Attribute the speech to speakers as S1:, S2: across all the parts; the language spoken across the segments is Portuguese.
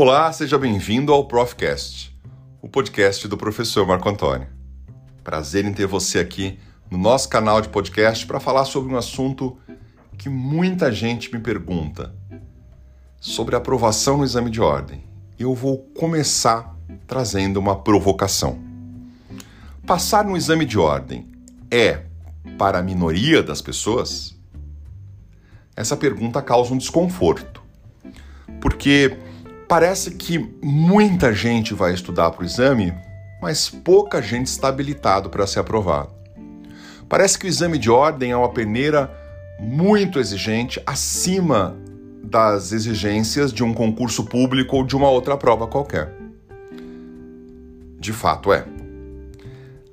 S1: Olá, seja bem-vindo ao Profcast, o podcast do professor Marco Antônio. Prazer em ter você aqui no nosso canal de podcast para falar sobre um assunto que muita gente me pergunta sobre aprovação no exame de ordem. Eu vou começar trazendo uma provocação. Passar no exame de ordem é para a minoria das pessoas? Essa pergunta causa um desconforto, porque parece que muita gente vai estudar para o exame, mas pouca gente está habilitado para ser aprovado. Parece que o exame de ordem é uma peneira muito exigente, acima das exigências de um concurso público ou de uma outra prova qualquer. De fato é.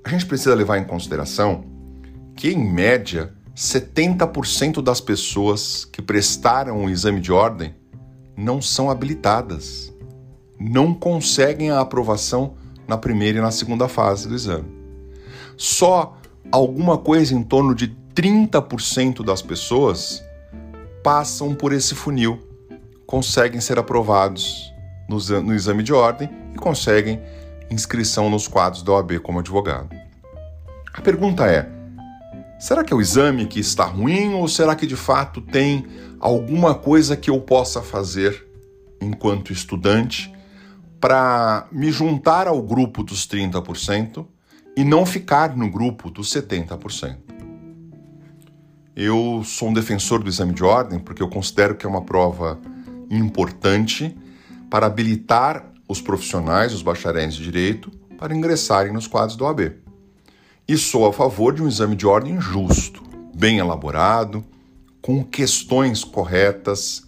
S1: A gente precisa levar em consideração que, em média, 70% das pessoas que prestaram o exame de ordem não são habilitadas, não conseguem a aprovação na primeira e na segunda fase do exame. Só alguma coisa em torno de 30% das pessoas passam por esse funil, conseguem ser aprovados no, no exame de ordem e conseguem inscrição nos quadros da OAB como advogado. A pergunta é: será que é o exame que está ruim ou será que de fato tem alguma coisa que eu possa fazer enquanto estudante para me juntar ao grupo dos 30% e não ficar no grupo dos 70%? Eu sou um defensor do exame de ordem porque eu considero que é uma prova importante para habilitar os profissionais, os bacharéis de direito, para ingressarem nos quadros do OAB. E sou a favor de um exame de ordem justo, bem elaborado, com questões corretas,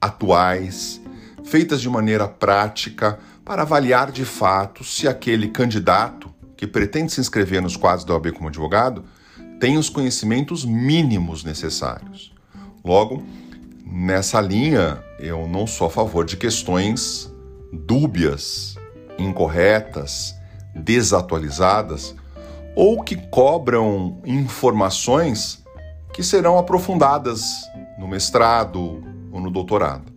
S1: atuais, feitas de maneira prática para avaliar de fato se aquele candidato que pretende se inscrever nos quadros da OAB como advogado tem os conhecimentos mínimos necessários. Logo, nessa linha, eu não sou a favor de questões dúbias, incorretas, desatualizadas ou que cobram informações que serão aprofundadas no mestrado ou no doutorado.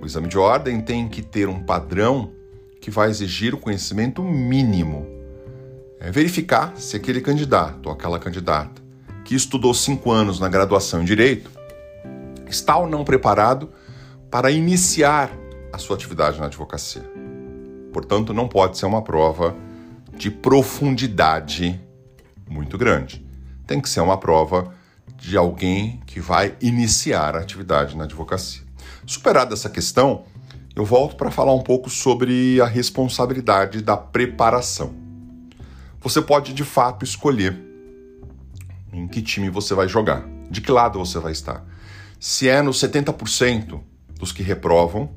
S1: O exame de ordem tem que ter um padrão que vai exigir o conhecimento mínimo. É verificar se aquele candidato ou aquela candidata que estudou cinco anos na graduação em Direito está ou não preparado para iniciar a sua atividade na advocacia. Portanto, não pode ser uma prova de profundidade muito grande. Tem que ser uma prova de alguém que vai iniciar a atividade na advocacia. Superada essa questão, eu volto para falar um pouco sobre a responsabilidade da preparação. Você pode de fato escolher em que time você vai jogar, de que lado você vai estar. Se é nos 70% dos que reprovam,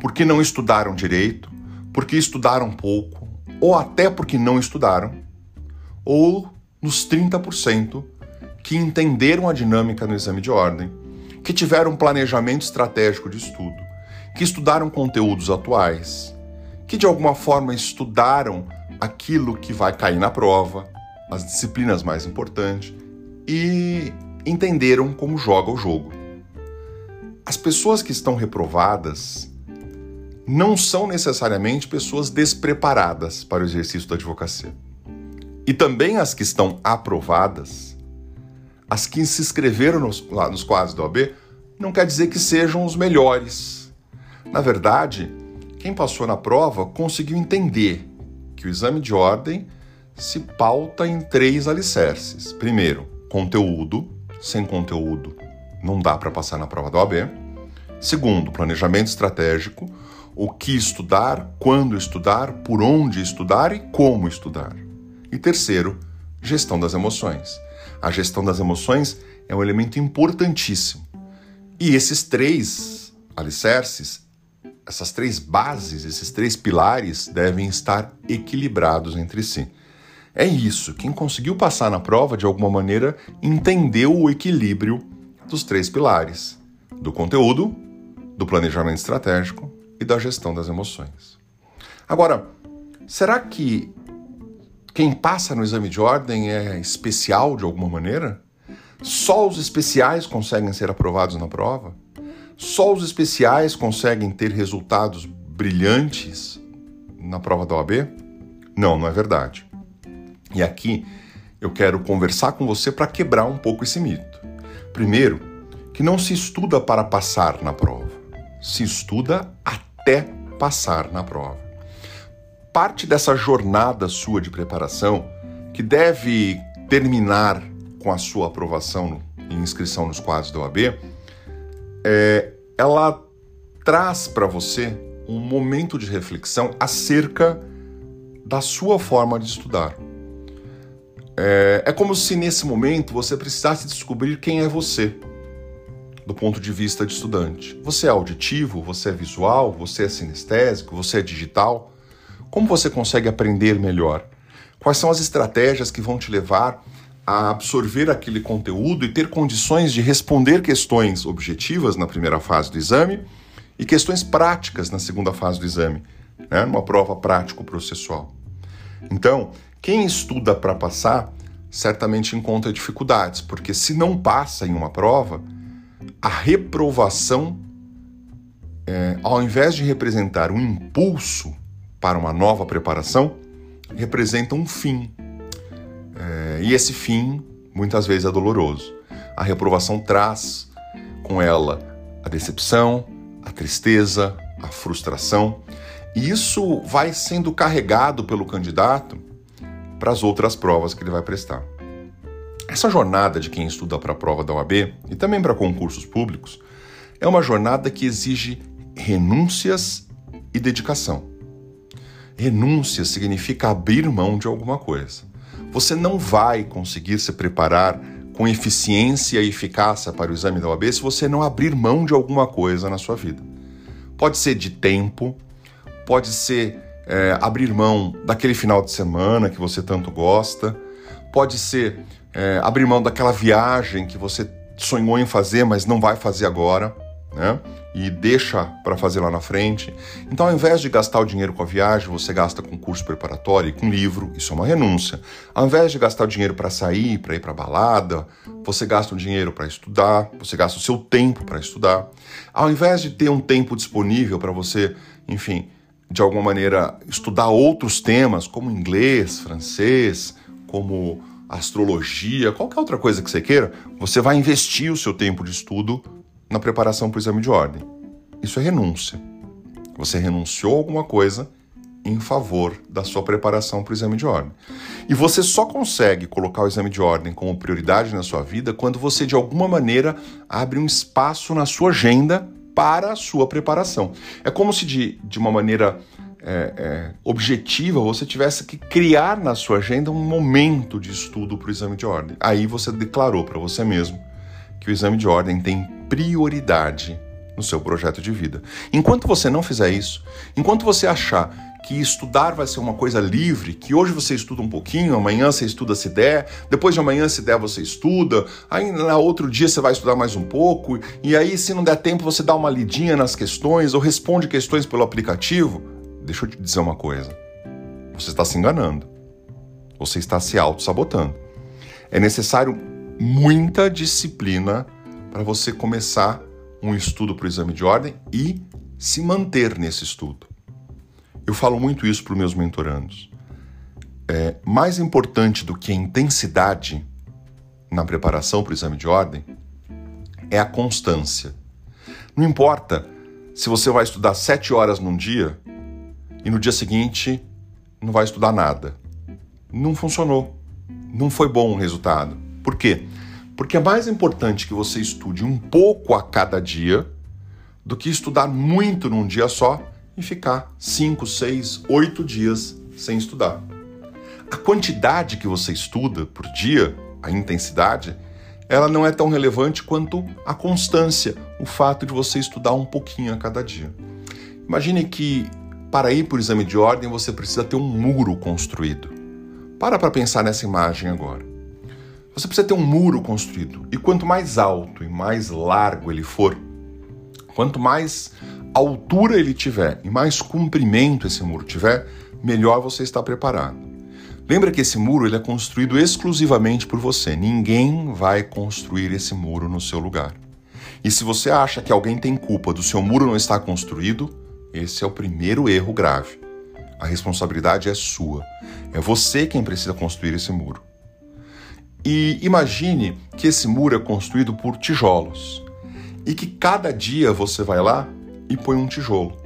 S1: porque não estudaram direito, porque estudaram pouco, ou até porque não estudaram, ou nos 30% que entenderam a dinâmica no exame de ordem, que tiveram um planejamento estratégico de estudo, que estudaram conteúdos atuais, que de alguma forma estudaram aquilo que vai cair na prova, as disciplinas mais importantes e entenderam como joga o jogo. As pessoas que estão reprovadas não são necessariamente pessoas despreparadas para o exercício da advocacia. E também as que estão aprovadas, as que se inscreveram nos, lá nos quadros da OAB, não quer dizer que sejam os melhores. Na verdade, quem passou na prova conseguiu entender que o exame de ordem se pauta em três alicerces. Primeiro, conteúdo. Sem conteúdo, não dá para passar na prova da OAB. Segundo, planejamento estratégico o que estudar, quando estudar, por onde estudar e como estudar. E terceiro, gestão das emoções. A gestão das emoções é um elemento importantíssimo. E esses três alicerces, essas três bases, esses três pilares devem estar equilibrados entre si. É isso, quem conseguiu passar na prova, de alguma maneira, entendeu o equilíbrio dos três pilares: do conteúdo, do planejamento estratégico e da gestão das emoções. Agora, será que quem passa no exame de ordem é especial de alguma maneira? Só os especiais conseguem ser aprovados na prova? Só os especiais conseguem ter resultados brilhantes na prova da OAB? Não, não é verdade. E aqui eu quero conversar com você para quebrar um pouco esse mito. Primeiro, que não se estuda para passar na prova, se estuda até passar na prova. Parte dessa jornada sua de preparação, que deve terminar com a sua aprovação e inscrição nos quadros da OAB, é, ela traz para você um momento de reflexão acerca da sua forma de estudar. É, é como se nesse momento você precisasse descobrir quem é você, do ponto de vista de estudante. Você é auditivo, você é visual, você é sinestésico, você é digital? Como você consegue aprender melhor? Quais são as estratégias que vão te levar a absorver aquele conteúdo e ter condições de responder questões objetivas na primeira fase do exame e questões práticas na segunda fase do exame, né, numa prova prático-processual. Então, quem estuda para passar certamente encontra dificuldades, porque se não passa em uma prova, a reprovação, é, ao invés de representar um impulso para uma nova preparação, representa um fim, é, e esse fim muitas vezes é doloroso. A reprovação traz com ela a decepção, a tristeza, a frustração, e isso vai sendo carregado pelo candidato para as outras provas que ele vai prestar. Essa jornada de quem estuda para a prova da OAB e também para concursos públicos é uma jornada que exige renúncias e dedicação. Renúncia significa abrir mão de alguma coisa. Você não vai conseguir se preparar com eficiência e eficácia para o exame da OAB se você não abrir mão de alguma coisa na sua vida. Pode ser de tempo, pode ser é, abrir mão daquele final de semana que você tanto gosta, pode ser é, abrir mão daquela viagem que você sonhou em fazer, mas não vai fazer agora né? E deixa para fazer lá na frente. Então, ao invés de gastar o dinheiro com a viagem, você gasta com curso preparatório e com livro, isso é uma renúncia. Ao invés de gastar o dinheiro para sair, para ir para balada, você gasta o dinheiro para estudar, você gasta o seu tempo para estudar. Ao invés de ter um tempo disponível para você, enfim, de alguma maneira estudar outros temas, como inglês, francês, como astrologia, qualquer outra coisa que você queira, você vai investir o seu tempo de estudo na preparação para o exame de ordem. Isso é renúncia. Você renunciou alguma coisa em favor da sua preparação para o exame de ordem. E você só consegue colocar o exame de ordem como prioridade na sua vida quando você, de alguma maneira, abre um espaço na sua agenda para a sua preparação. É como se, de, de uma maneira é, é, objetiva, você tivesse que criar na sua agenda um momento de estudo para o exame de ordem. Aí você declarou para você mesmo que o exame de ordem tem prioridade no seu projeto de vida. Enquanto você não fizer isso, enquanto você achar que estudar vai ser uma coisa livre, que hoje você estuda um pouquinho, amanhã você estuda se der, depois de amanhã se der você estuda, aí na outro dia você vai estudar mais um pouco, e aí se não der tempo você dá uma lidinha nas questões ou responde questões pelo aplicativo, deixa eu te dizer uma coisa. Você está se enganando. Você está se auto-sabotando. É necessário muita disciplina para você começar um estudo para o exame de ordem e se manter nesse estudo. Eu falo muito isso para os meus mentorandos. É, mais importante do que a intensidade na preparação para o exame de ordem é a constância. Não importa se você vai estudar sete horas num dia e no dia seguinte não vai estudar nada. Não funcionou. Não foi bom o resultado. Por quê? Porque é mais importante que você estude um pouco a cada dia do que estudar muito num dia só e ficar 5, 6, 8 dias sem estudar. A quantidade que você estuda por dia, a intensidade, ela não é tão relevante quanto a constância, o fato de você estudar um pouquinho a cada dia. Imagine que para ir para o exame de ordem você precisa ter um muro construído. Para para pensar nessa imagem agora. Você precisa ter um muro construído. E quanto mais alto e mais largo ele for, quanto mais altura ele tiver e mais comprimento esse muro tiver, melhor você está preparado. Lembra que esse muro ele é construído exclusivamente por você. Ninguém vai construir esse muro no seu lugar. E se você acha que alguém tem culpa do seu muro não estar construído, esse é o primeiro erro grave. A responsabilidade é sua. É você quem precisa construir esse muro. E imagine que esse muro é construído por tijolos e que cada dia você vai lá e põe um tijolo.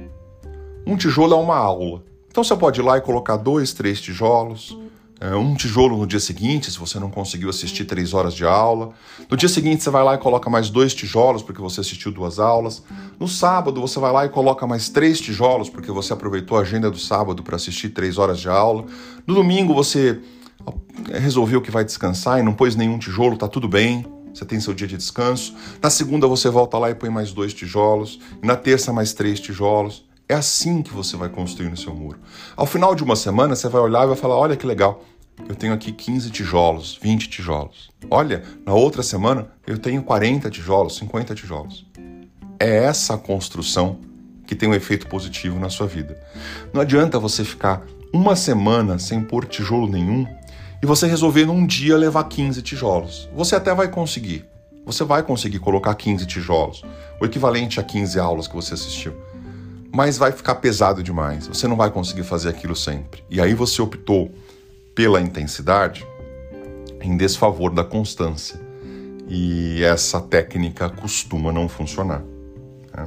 S1: Um tijolo é uma aula. Então você pode ir lá e colocar dois, três tijolos, um tijolo no dia seguinte, se você não conseguiu assistir três horas de aula. No dia seguinte, você vai lá e coloca mais dois tijolos, porque você assistiu duas aulas. No sábado, você vai lá e coloca mais três tijolos, porque você aproveitou a agenda do sábado para assistir três horas de aula. No domingo, você resolveu que vai descansar e não pôs nenhum tijolo, tá tudo bem. Você tem seu dia de descanso. Na segunda, você volta lá e põe mais dois tijolos. Na terça, mais três tijolos. É assim que você vai construir o seu muro. Ao final de uma semana, você vai olhar e vai falar: olha que legal, eu tenho aqui 15 tijolos, 20 tijolos. Olha, na outra semana eu tenho 40 tijolos, 50 tijolos. É essa construção que tem um efeito positivo na sua vida. Não adianta você ficar uma semana sem pôr tijolo nenhum e você resolver num dia levar 15 tijolos. Você até vai conseguir. Você vai conseguir colocar 15 tijolos, o equivalente a 15 aulas que você assistiu mas vai ficar pesado demais. Você não vai conseguir fazer aquilo sempre. E aí você optou pela intensidade em desfavor da constância. E essa técnica costuma não funcionar. Né?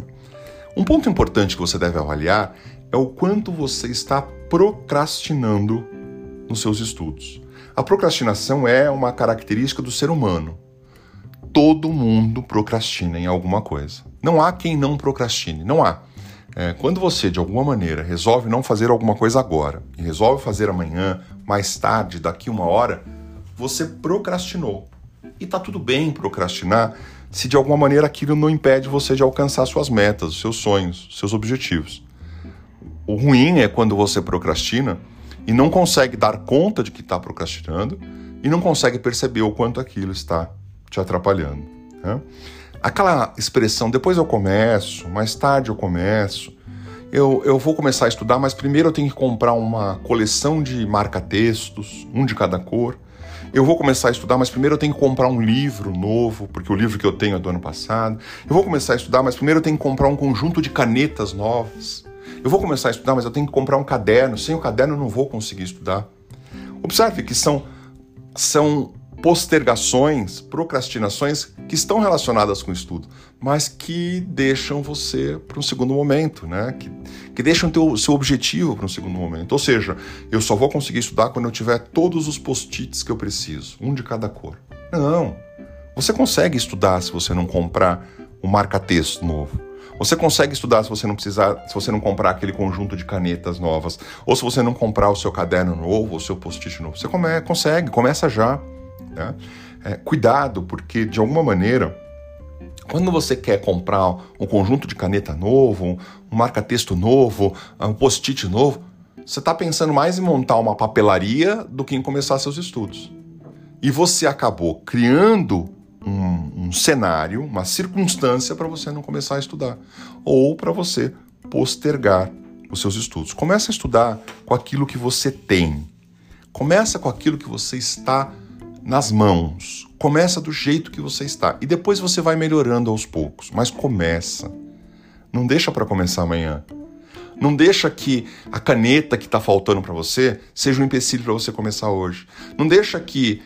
S1: Um ponto importante que você deve avaliar é o quanto você está procrastinando nos seus estudos. A procrastinação é uma característica do ser humano. Todo mundo procrastina em alguma coisa. Não há quem não procrastine, não há. É, quando você, de alguma maneira, resolve não fazer alguma coisa agora e resolve fazer amanhã, mais tarde, daqui uma hora, você procrastinou. E tá tudo bem procrastinar se de alguma maneira aquilo não impede você de alcançar suas metas, seus sonhos, seus objetivos. O ruim é quando você procrastina e não consegue dar conta de que está procrastinando e não consegue perceber o quanto aquilo está te atrapalhando. Né? Aquela expressão, depois eu começo, mais tarde eu começo, eu, eu vou começar a estudar, mas primeiro eu tenho que comprar uma coleção de marca-textos, um de cada cor. Eu vou começar a estudar, mas primeiro eu tenho que comprar um livro novo, porque o livro que eu tenho é do ano passado. Eu vou começar a estudar, mas primeiro eu tenho que comprar um conjunto de canetas novas. Eu vou começar a estudar, mas eu tenho que comprar um caderno. Sem o caderno eu não vou conseguir estudar. Observe que são, são postergações, procrastinações que estão relacionadas com o estudo, mas que deixam você para um segundo momento, né? Que, que deixam o seu objetivo para um segundo momento. Ou seja, eu só vou conseguir estudar quando eu tiver todos os post-its que eu preciso, um de cada cor. Não. Você consegue estudar se você não comprar um marca-texto novo. Você consegue estudar se você não precisar, se você não comprar aquele conjunto de canetas novas, ou se você não comprar o seu caderno novo, o seu post-it novo. Você come, consegue, começa já. Né? É, cuidado, porque de alguma maneira, quando você quer comprar um conjunto de caneta novo, um marca-texto novo, um post-it novo, você está pensando mais em montar uma papelaria do que em começar seus estudos. E você acabou criando um, um cenário, uma circunstância para você não começar a estudar. Ou para você postergar os seus estudos. Começa a estudar com aquilo que você tem. Começa com aquilo que você está nas mãos. Começa do jeito que você está e depois você vai melhorando aos poucos, mas começa. Não deixa para começar amanhã. Não deixa que a caneta que está faltando para você seja um empecilho para você começar hoje. Não deixa que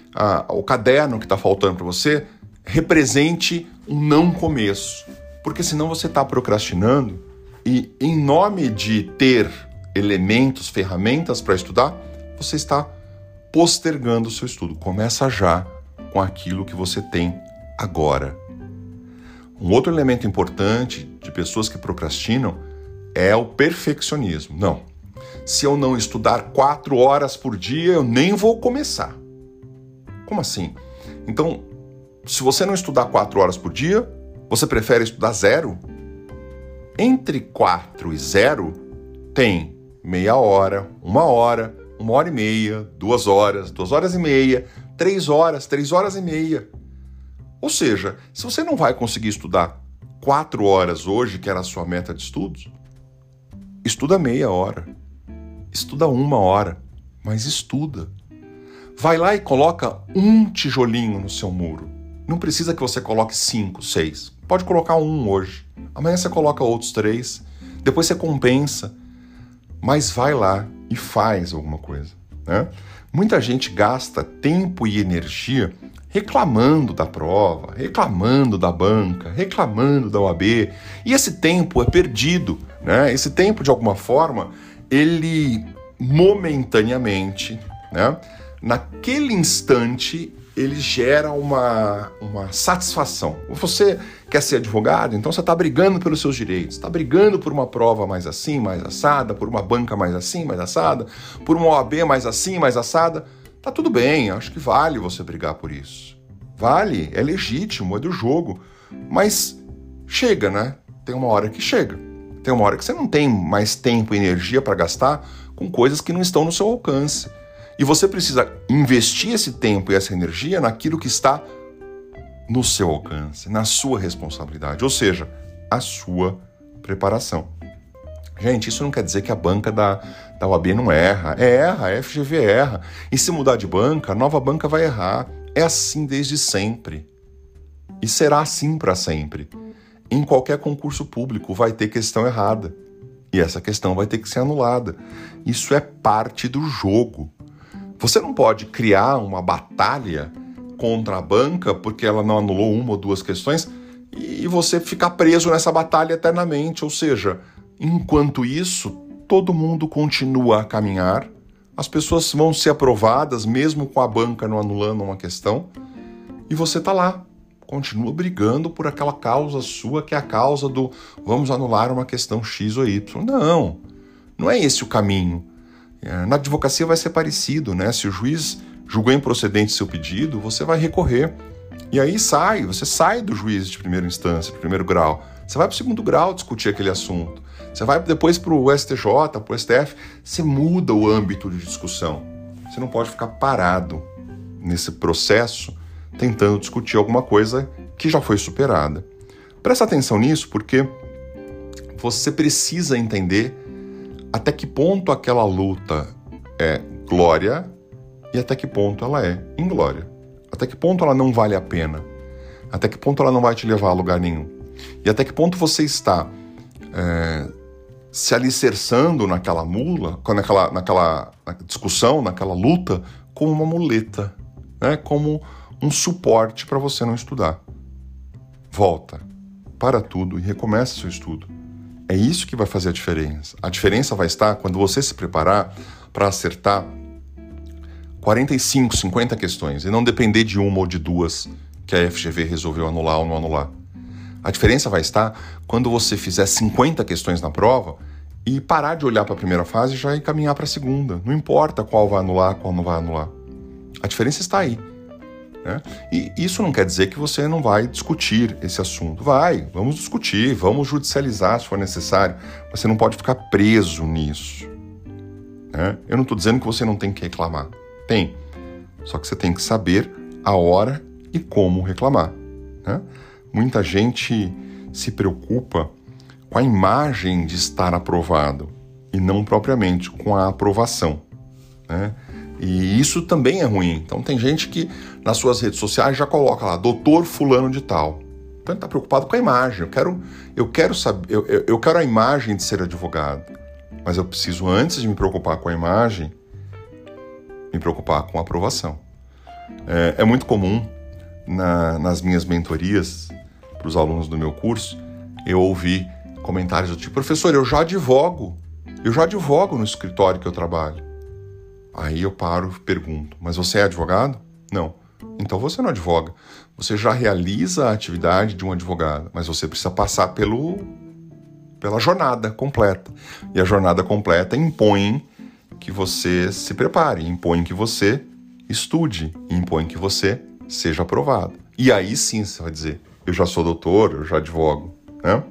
S1: o caderno que está faltando para você represente um não começo. Porque senão você está procrastinando e, em nome de ter elementos, ferramentas para estudar, você está postergando o seu estudo. Começa já com aquilo que você tem agora. Um outro elemento importante de pessoas que procrastinam é o perfeccionismo. Não. Se eu não estudar quatro horas por dia, eu nem vou começar. Como assim? Então, se você não estudar quatro horas por dia, você prefere estudar zero? Entre quatro e zero tem meia hora, uma hora, uma hora e meia, duas horas, duas horas e meia, três horas, três horas e meia. Ou seja, se você não vai conseguir estudar quatro horas hoje, que era a sua meta de estudos, estuda meia hora, estuda uma hora, mas estuda. Vai lá e coloca um tijolinho no seu muro. Não precisa que você coloque cinco, seis. Pode colocar um hoje. Amanhã você coloca outros três. Depois você compensa. Mas vai lá e faz alguma coisa. Né? Muita gente gasta tempo e energia reclamando da prova, reclamando da banca, reclamando da OAB. E esse tempo é perdido. Né? Esse tempo, de alguma forma, ele momentaneamente, né? naquele instante, ele gera uma, uma satisfação. Você quer ser advogado, então você está brigando pelos seus direitos, está brigando por uma prova mais assim, mais assada, por uma banca mais assim, mais assada, por uma OAB mais assim, mais assada. Tá tudo bem, acho que vale você brigar por isso. Vale, é legítimo, é do jogo. Mas chega, né? Tem uma hora que chega. Tem uma hora que você não tem mais tempo e energia para gastar com coisas que não estão no seu alcance. E você precisa investir esse tempo e essa energia naquilo que está no seu alcance, na sua responsabilidade, ou seja, a sua preparação. Gente, isso não quer dizer que a banca da, da UAB não erra. É, erra, a FGV erra. E se mudar de banca, a nova banca vai errar. É assim desde sempre. E será assim para sempre. Em qualquer concurso público vai ter questão errada. E essa questão vai ter que ser anulada. Isso é parte do jogo. Você não pode criar uma batalha contra a banca porque ela não anulou uma ou duas questões e você ficar preso nessa batalha eternamente. Ou seja, enquanto isso, todo mundo continua a caminhar, as pessoas vão ser aprovadas mesmo com a banca não anulando uma questão e você está lá. Continua brigando por aquela causa sua que é a causa do vamos anular uma questão X ou Y. Não, não é esse o caminho. É, na advocacia vai ser parecido, né? Se o juiz julgou improcedente seu pedido, você vai recorrer. E aí sai, você sai do juiz de primeira instância, de primeiro grau. Você vai para o segundo grau discutir aquele assunto. Você vai depois para o STJ, para o STF, você muda o âmbito de discussão. Você não pode ficar parado nesse processo tentando discutir alguma coisa que já foi superada. Presta atenção nisso porque você precisa entender até que ponto aquela luta é glória e até que ponto ela é inglória. Até que ponto ela não vale a pena. Até que ponto ela não vai te levar a lugar nenhum. E até que ponto você está é, se alicerçando naquela mula, naquela, naquela discussão, naquela luta, como uma muleta, né? como um suporte para você não estudar. Volta, para tudo e recomeça seu estudo. É isso que vai fazer a diferença. A diferença vai estar quando você se preparar para acertar 45, 50 questões e não depender de uma ou de duas que a FGV resolveu anular ou não anular. A diferença vai estar quando você fizer 50 questões na prova e parar de olhar para a primeira fase e já encaminhar para a segunda. Não importa qual vai anular, qual não vai anular. A diferença está aí. Né? E isso não quer dizer que você não vai discutir esse assunto. Vai, vamos discutir, vamos judicializar se for necessário. Mas você não pode ficar preso nisso. Né? Eu não estou dizendo que você não tem que reclamar. Tem. Só que você tem que saber a hora e como reclamar. Né? Muita gente se preocupa com a imagem de estar aprovado e não propriamente com a aprovação. Né? E isso também é ruim. Então tem gente que nas suas redes sociais já coloca lá, doutor fulano de tal. Então ele está preocupado com a imagem. Eu quero, eu quero saber, eu, eu, quero a imagem de ser advogado. Mas eu preciso, antes de me preocupar com a imagem, me preocupar com a aprovação. É, é muito comum na, nas minhas mentorias para os alunos do meu curso eu ouvir comentários do tipo: professor, eu já advogo, eu já advogo no escritório que eu trabalho. Aí eu paro e pergunto: Mas você é advogado? Não. Então você não advoga. Você já realiza a atividade de um advogado, mas você precisa passar pelo, pela jornada completa. E a jornada completa impõe que você se prepare, impõe que você estude, impõe que você seja aprovado. E aí sim você vai dizer: Eu já sou doutor, eu já advogo. Né?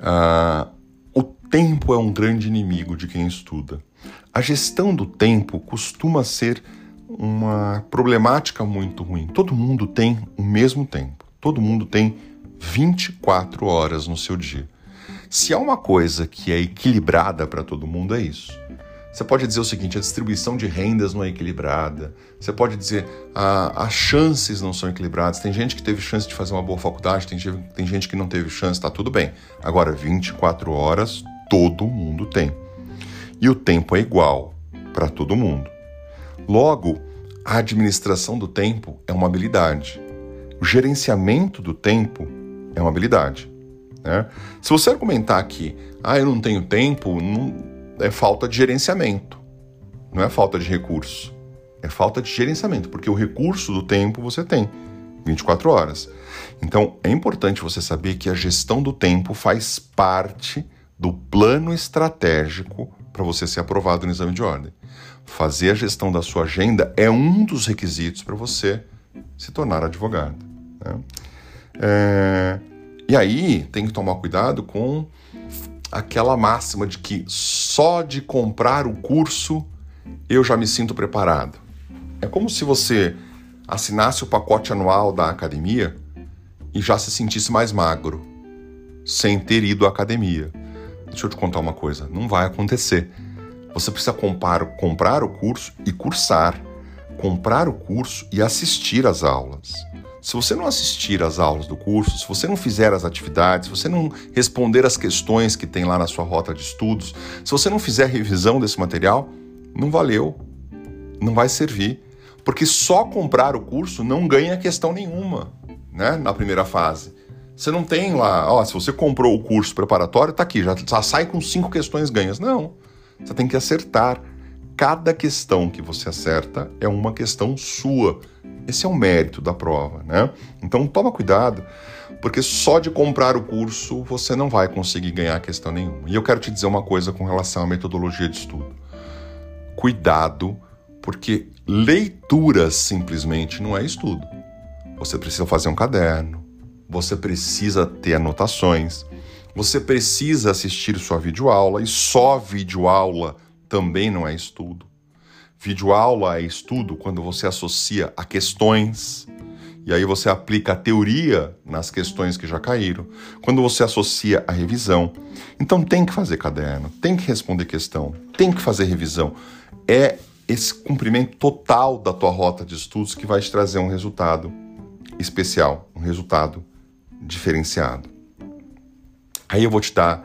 S1: Ah, o tempo é um grande inimigo de quem estuda. A gestão do tempo costuma ser uma problemática muito ruim. Todo mundo tem o mesmo tempo. Todo mundo tem 24 horas no seu dia. Se há uma coisa que é equilibrada para todo mundo, é isso. Você pode dizer o seguinte: a distribuição de rendas não é equilibrada. Você pode dizer ah, as chances não são equilibradas. Tem gente que teve chance de fazer uma boa faculdade, tem, tem gente que não teve chance, tá tudo bem. Agora, 24 horas todo mundo tem. E o tempo é igual para todo mundo. Logo, a administração do tempo é uma habilidade. O gerenciamento do tempo é uma habilidade. Né? Se você argumentar que, ah, eu não tenho tempo, não é falta de gerenciamento. Não é falta de recurso. É falta de gerenciamento, porque o recurso do tempo você tem 24 horas. Então, é importante você saber que a gestão do tempo faz parte do plano estratégico para você ser aprovado no exame de ordem. Fazer a gestão da sua agenda é um dos requisitos para você se tornar advogado. Né? É... E aí tem que tomar cuidado com aquela máxima de que só de comprar o curso eu já me sinto preparado. É como se você assinasse o pacote anual da academia e já se sentisse mais magro, sem ter ido à academia. Deixa eu te contar uma coisa: não vai acontecer. Você precisa comprar, comprar o curso e cursar, comprar o curso e assistir às aulas. Se você não assistir às aulas do curso, se você não fizer as atividades, se você não responder as questões que tem lá na sua rota de estudos, se você não fizer revisão desse material, não valeu, não vai servir. Porque só comprar o curso não ganha questão nenhuma, né? Na primeira fase. Você não tem lá, ó, se você comprou o curso preparatório, tá aqui, já, já sai com cinco questões ganhas. Não. Você tem que acertar. Cada questão que você acerta é uma questão sua esse é o mérito da prova, né? Então toma cuidado, porque só de comprar o curso você não vai conseguir ganhar questão nenhuma. E eu quero te dizer uma coisa com relação à metodologia de estudo. Cuidado, porque leitura simplesmente não é estudo. Você precisa fazer um caderno, você precisa ter anotações, você precisa assistir sua videoaula e só videoaula também não é estudo. Videoaula é estudo quando você associa a questões e aí você aplica a teoria nas questões que já caíram. Quando você associa a revisão, então tem que fazer caderno, tem que responder questão, tem que fazer revisão. É esse cumprimento total da tua rota de estudos que vai te trazer um resultado especial, um resultado diferenciado. Aí eu vou te dar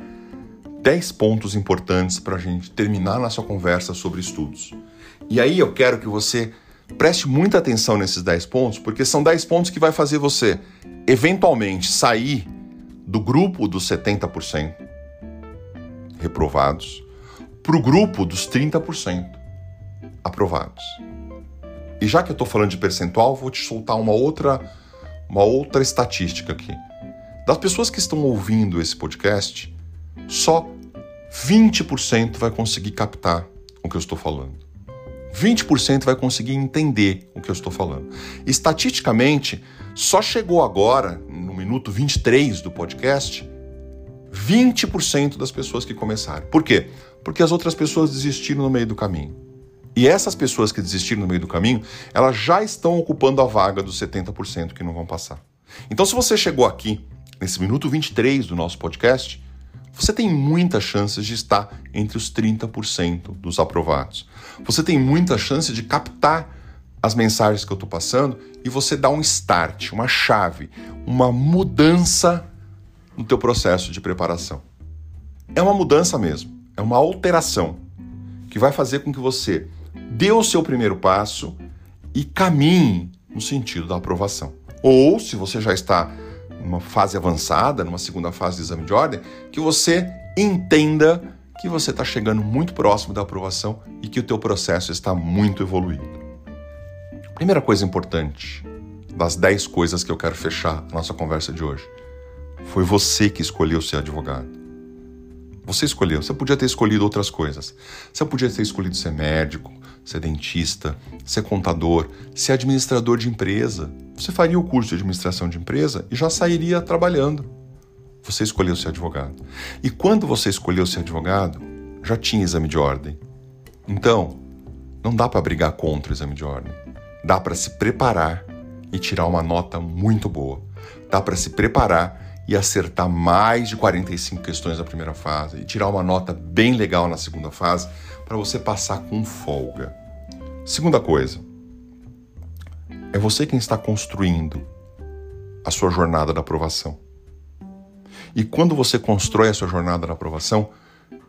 S1: 10 pontos importantes para a gente terminar nossa conversa sobre estudos. E aí eu quero que você preste muita atenção nesses 10 pontos, porque são 10 pontos que vai fazer você eventualmente sair do grupo dos 70% reprovados para o grupo dos 30% aprovados. E já que eu estou falando de percentual, vou te soltar uma outra, uma outra estatística aqui. Das pessoas que estão ouvindo esse podcast, só 20% vai conseguir captar o que eu estou falando. 20% vai conseguir entender o que eu estou falando. Estatisticamente, só chegou agora, no minuto 23 do podcast, 20% das pessoas que começaram. Por quê? Porque as outras pessoas desistiram no meio do caminho. E essas pessoas que desistiram no meio do caminho, elas já estão ocupando a vaga dos 70% que não vão passar. Então, se você chegou aqui, nesse minuto 23 do nosso podcast, você tem muitas chances de estar entre os 30% dos aprovados. Você tem muita chance de captar as mensagens que eu estou passando e você dar um start, uma chave, uma mudança no teu processo de preparação. É uma mudança mesmo, é uma alteração que vai fazer com que você dê o seu primeiro passo e caminhe no sentido da aprovação. Ou, se você já está numa fase avançada, numa segunda fase de exame de ordem, que você entenda que você está chegando muito próximo da aprovação e que o teu processo está muito evoluído. Primeira coisa importante, das 10 coisas que eu quero fechar a nossa conversa de hoje, foi você que escolheu ser advogado. Você escolheu. Você podia ter escolhido outras coisas. Você podia ter escolhido ser médico, ser dentista, ser contador, ser administrador de empresa. Você faria o curso de administração de empresa e já sairia trabalhando. Você escolheu ser advogado. E quando você escolheu ser advogado, já tinha exame de ordem. Então, não dá para brigar contra o exame de ordem. Dá para se preparar e tirar uma nota muito boa. Dá para se preparar e acertar mais de 45 questões na primeira fase e tirar uma nota bem legal na segunda fase para você passar com folga. Segunda coisa, é você quem está construindo a sua jornada da aprovação. E quando você constrói a sua jornada da aprovação,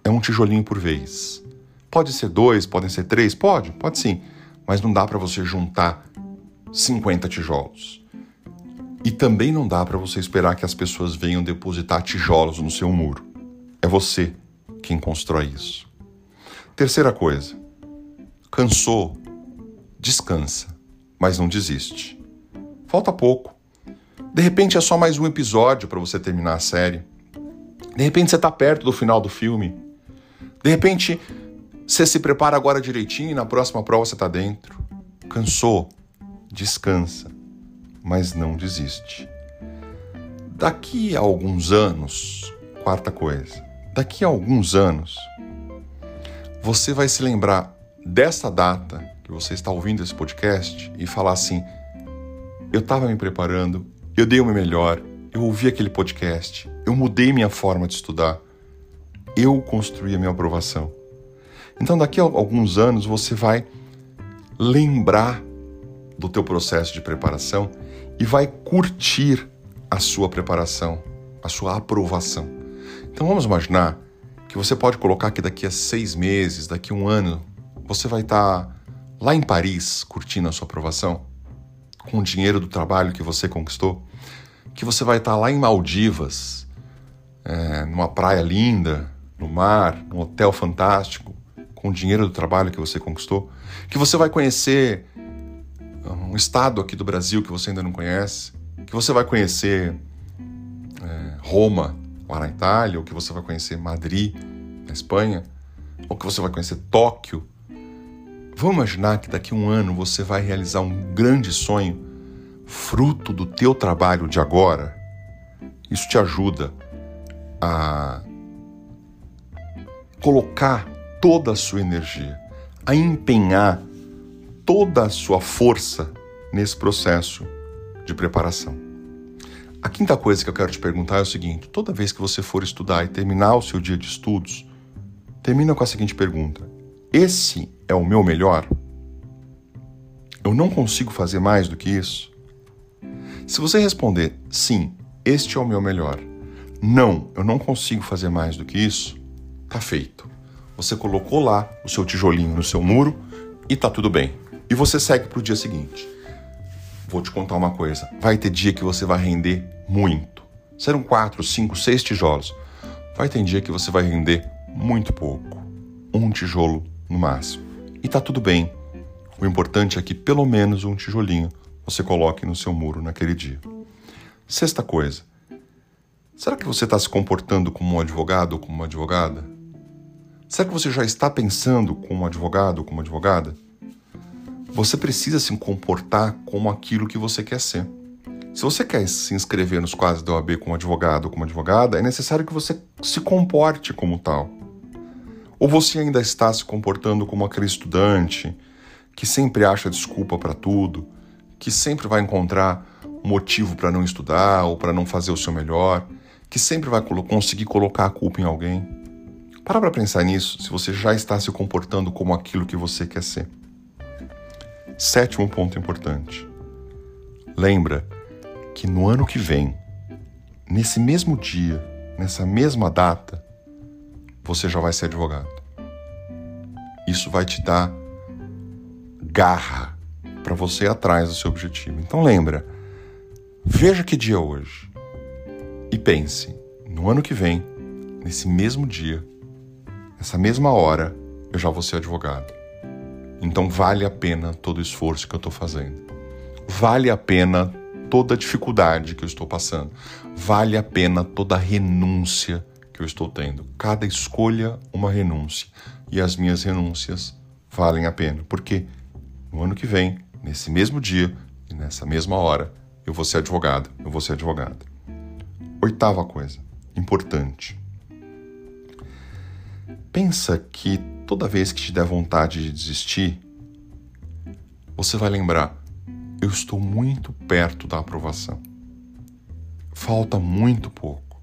S1: é um tijolinho por vez. Pode ser dois, podem ser três, pode, pode sim, mas não dá para você juntar 50 tijolos. E também não dá para você esperar que as pessoas venham depositar tijolos no seu muro. É você quem constrói isso. Terceira coisa, cansou, descansa, mas não desiste. Falta pouco. De repente é só mais um episódio para você terminar a série. De repente você está perto do final do filme. De repente você se prepara agora direitinho e na próxima prova você está dentro. Cansou, descansa, mas não desiste. Daqui a alguns anos, quarta coisa, daqui a alguns anos, você vai se lembrar dessa data que você está ouvindo esse podcast e falar assim: eu estava me preparando, eu dei o meu melhor, eu ouvi aquele podcast, eu mudei minha forma de estudar, eu construí a minha aprovação. Então, daqui a alguns anos, você vai lembrar do teu processo de preparação e vai curtir a sua preparação, a sua aprovação. Então, vamos imaginar que você pode colocar que daqui a seis meses, daqui a um ano, você vai estar lá em Paris curtindo a sua aprovação com o dinheiro do trabalho que você conquistou, que você vai estar lá em Maldivas, é, numa praia linda, no mar, num hotel fantástico, com o dinheiro do trabalho que você conquistou, que você vai conhecer um estado aqui do Brasil que você ainda não conhece, que você vai conhecer é, Roma, lá na Itália, ou que você vai conhecer Madrid, na Espanha, ou que você vai conhecer Tóquio, Vamos imaginar que daqui a um ano você vai realizar um grande sonho, fruto do teu trabalho de agora. Isso te ajuda a colocar toda a sua energia, a empenhar toda a sua força nesse processo de preparação. A quinta coisa que eu quero te perguntar é o seguinte: toda vez que você for estudar e terminar o seu dia de estudos, termina com a seguinte pergunta: esse é o meu melhor? Eu não consigo fazer mais do que isso? Se você responder sim, este é o meu melhor, não, eu não consigo fazer mais do que isso, tá feito. Você colocou lá o seu tijolinho no seu muro e tá tudo bem. E você segue pro dia seguinte. Vou te contar uma coisa: vai ter dia que você vai render muito. Serão quatro, cinco, seis tijolos. Vai ter dia que você vai render muito pouco. Um tijolo no máximo. E tá tudo bem. O importante é que pelo menos um tijolinho você coloque no seu muro naquele dia. Sexta coisa. Será que você está se comportando como um advogado ou como uma advogada? Será que você já está pensando como um advogado ou como uma advogada? Você precisa se comportar como aquilo que você quer ser. Se você quer se inscrever nos quadros da OAB como advogado ou como advogada, é necessário que você se comporte como tal. Ou você ainda está se comportando como aquele estudante que sempre acha desculpa para tudo, que sempre vai encontrar motivo para não estudar ou para não fazer o seu melhor, que sempre vai conseguir colocar a culpa em alguém? Para para pensar nisso, se você já está se comportando como aquilo que você quer ser. Sétimo ponto importante. Lembra que no ano que vem, nesse mesmo dia, nessa mesma data, você já vai ser advogado. Isso vai te dar garra para você ir atrás do seu objetivo. Então lembra, veja que dia é hoje e pense, no ano que vem, nesse mesmo dia, nessa mesma hora, eu já vou ser advogado. Então vale a pena todo o esforço que eu estou fazendo. Vale a pena toda a dificuldade que eu estou passando. Vale a pena toda a renúncia que eu estou tendo. Cada escolha, uma renúncia. E as minhas renúncias valem a pena, porque no ano que vem, nesse mesmo dia e nessa mesma hora, eu vou ser advogado, eu vou ser advogada. Oitava coisa, importante. Pensa que toda vez que te der vontade de desistir, você vai lembrar: eu estou muito perto da aprovação. Falta muito pouco.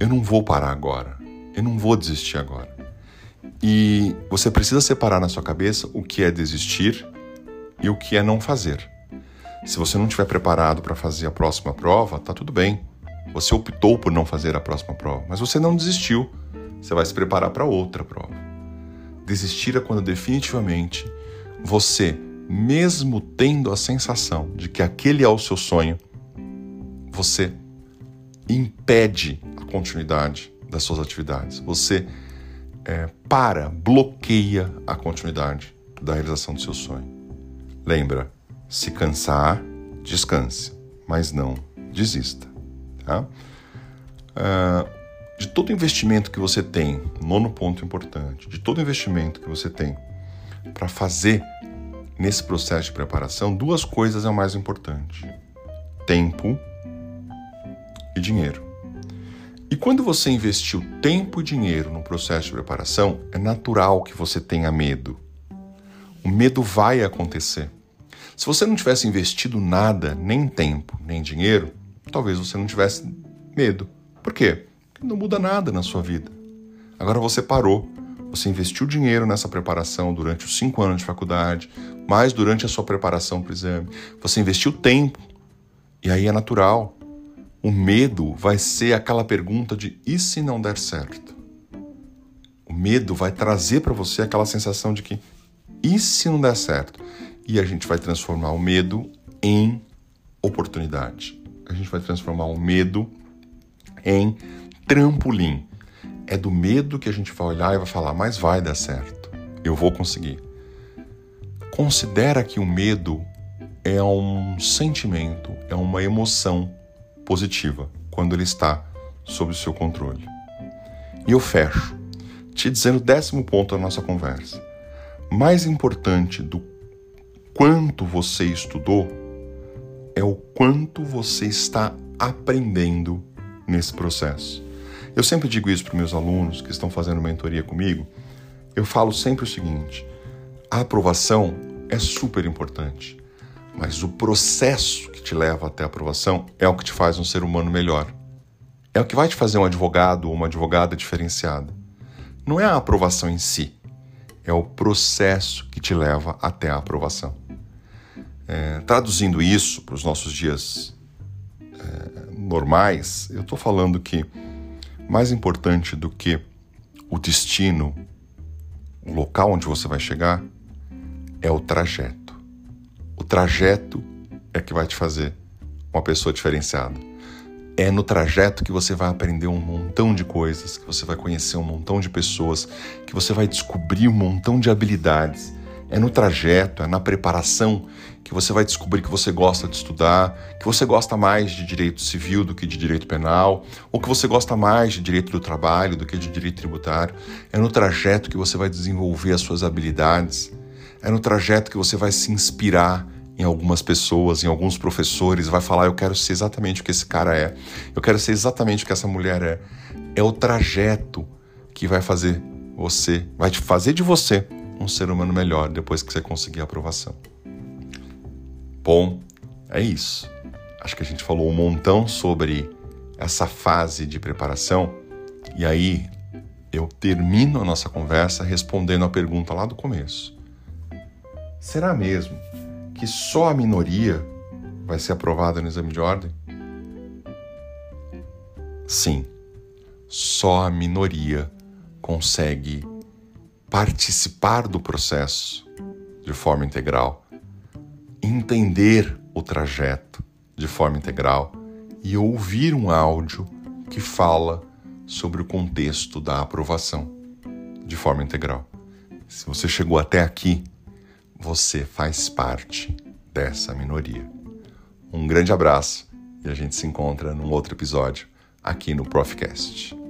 S1: Eu não vou parar agora. Eu não vou desistir agora. E você precisa separar na sua cabeça o que é desistir e o que é não fazer. Se você não estiver preparado para fazer a próxima prova, tá tudo bem. Você optou por não fazer a próxima prova, mas você não desistiu. Você vai se preparar para outra prova. Desistir é quando definitivamente você, mesmo tendo a sensação de que aquele é o seu sonho, você impede a continuidade das suas atividades. Você é, para, bloqueia a continuidade da realização do seu sonho. Lembra, se cansar, descanse, mas não desista. Tá? Uh, de todo investimento que você tem, nono ponto importante, de todo investimento que você tem para fazer nesse processo de preparação, duas coisas é o mais importante: tempo e dinheiro. E quando você investiu tempo e dinheiro no processo de preparação, é natural que você tenha medo. O medo vai acontecer. Se você não tivesse investido nada, nem tempo, nem dinheiro, talvez você não tivesse medo. Por quê? Não muda nada na sua vida. Agora você parou, você investiu dinheiro nessa preparação durante os cinco anos de faculdade, mais durante a sua preparação para o exame. Você investiu tempo, e aí é natural. O medo vai ser aquela pergunta de e se não der certo? O medo vai trazer para você aquela sensação de que e se não der certo? E a gente vai transformar o medo em oportunidade. A gente vai transformar o medo em trampolim. É do medo que a gente vai olhar e vai falar, mas vai dar certo. Eu vou conseguir. Considera que o medo é um sentimento, é uma emoção positiva quando ele está sob o seu controle. E eu fecho te dizendo o décimo ponto da nossa conversa. Mais importante do quanto você estudou é o quanto você está aprendendo nesse processo. Eu sempre digo isso para meus alunos que estão fazendo mentoria comigo. Eu falo sempre o seguinte: a aprovação é super importante, mas o processo que te leva até a aprovação é o que te faz um ser humano melhor. É o que vai te fazer um advogado ou uma advogada diferenciada. Não é a aprovação em si, é o processo que te leva até a aprovação. É, traduzindo isso para os nossos dias é, normais, eu estou falando que mais importante do que o destino, o local onde você vai chegar, é o trajeto. O trajeto é que vai te fazer uma pessoa diferenciada. É no trajeto que você vai aprender um montão de coisas, que você vai conhecer um montão de pessoas, que você vai descobrir um montão de habilidades. É no trajeto, é na preparação que você vai descobrir que você gosta de estudar, que você gosta mais de direito civil do que de direito penal, ou que você gosta mais de direito do trabalho do que de direito tributário. É no trajeto que você vai desenvolver as suas habilidades. É no trajeto que você vai se inspirar em algumas pessoas, em alguns professores, vai falar: eu quero ser exatamente o que esse cara é, eu quero ser exatamente o que essa mulher é. É o trajeto que vai fazer você, vai te fazer de você um ser humano melhor depois que você conseguir a aprovação. Bom, é isso. Acho que a gente falou um montão sobre essa fase de preparação e aí eu termino a nossa conversa respondendo a pergunta lá do começo. Será mesmo que só a minoria vai ser aprovada no exame de ordem? Sim, só a minoria consegue participar do processo de forma integral entender o trajeto de forma integral e ouvir um áudio que fala sobre o contexto da aprovação de forma integral. Se você chegou até aqui, você faz parte dessa minoria. Um grande abraço e a gente se encontra num outro episódio aqui no Profcast.